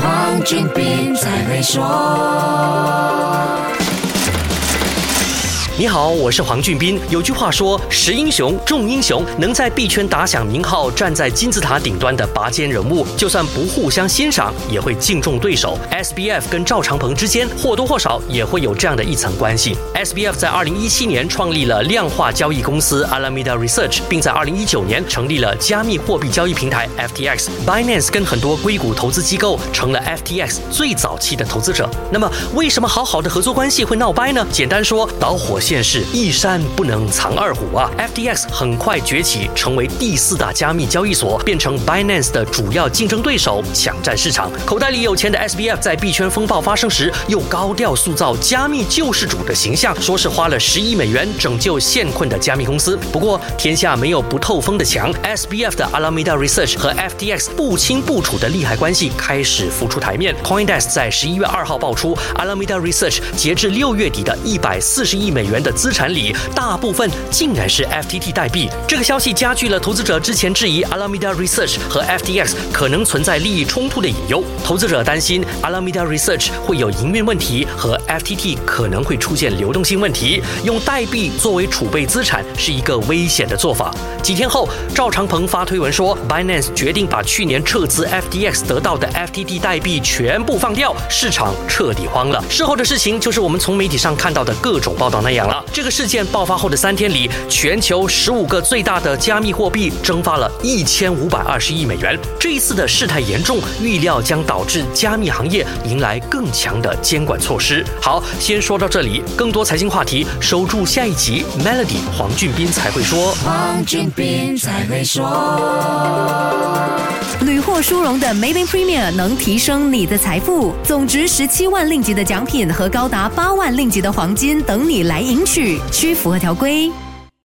黄俊斌才会说。你好，我是黄俊斌。有句话说：“识英雄，重英雄。”能在币圈打响名号、站在金字塔顶端的拔尖人物，就算不互相欣赏，也会敬重对手。SBF 跟赵长鹏之间或多或少也会有这样的一层关系。SBF 在2017年创立了量化交易公司 Alameda Research，并在2019年成立了加密货币交易平台 FTX。Binance 跟很多硅谷投资机构成了 FTX 最早期的投资者。那么，为什么好好的合作关系会闹掰呢？简单说，导火线。现是一山不能藏二虎啊！FTX 很快崛起，成为第四大加密交易所，变成 Binance 的主要竞争对手，抢占市场。口袋里有钱的 SBF 在币圈风暴发生时，又高调塑造加密救世主的形象，说是花了十亿美元拯救现困的加密公司。不过，天下没有不透风的墙，SBF 的 Alameda Research 和 FTX 不清不楚的利害关系开始浮出台面。CoinDesk 在十一月二号爆出，Alameda Research 截至六月底的一百四十亿美元。的资产里，大部分竟然是 FTT 代币。这个消息加剧了投资者之前质疑 Alameda Research 和 FTX 可能存在利益冲突的隐忧。投资者担心 Alameda Research 会有营运问题，和 FTT 可能会出现流动性问题。用代币作为储备资产是一个危险的做法。几天后，赵长鹏发推文说，Binance 决定把去年撤资 FTX 得到的 FTT 代币全部放掉，市场彻底慌了。事后的事情就是我们从媒体上看到的各种报道那样。这个事件爆发后的三天里，全球十五个最大的加密货币蒸发了一千五百二十亿美元。这一次的事态严重，预料将导致加密行业迎来更强的监管措施。好，先说到这里，更多财经话题，守住下一集。Melody 黄俊斌才会说，黄俊斌才会说，屡获殊荣的 Maven Premier 能提升你的财富，总值十七万令吉的奖品和高达八万令吉的黄金等你来赢。取需符合条规。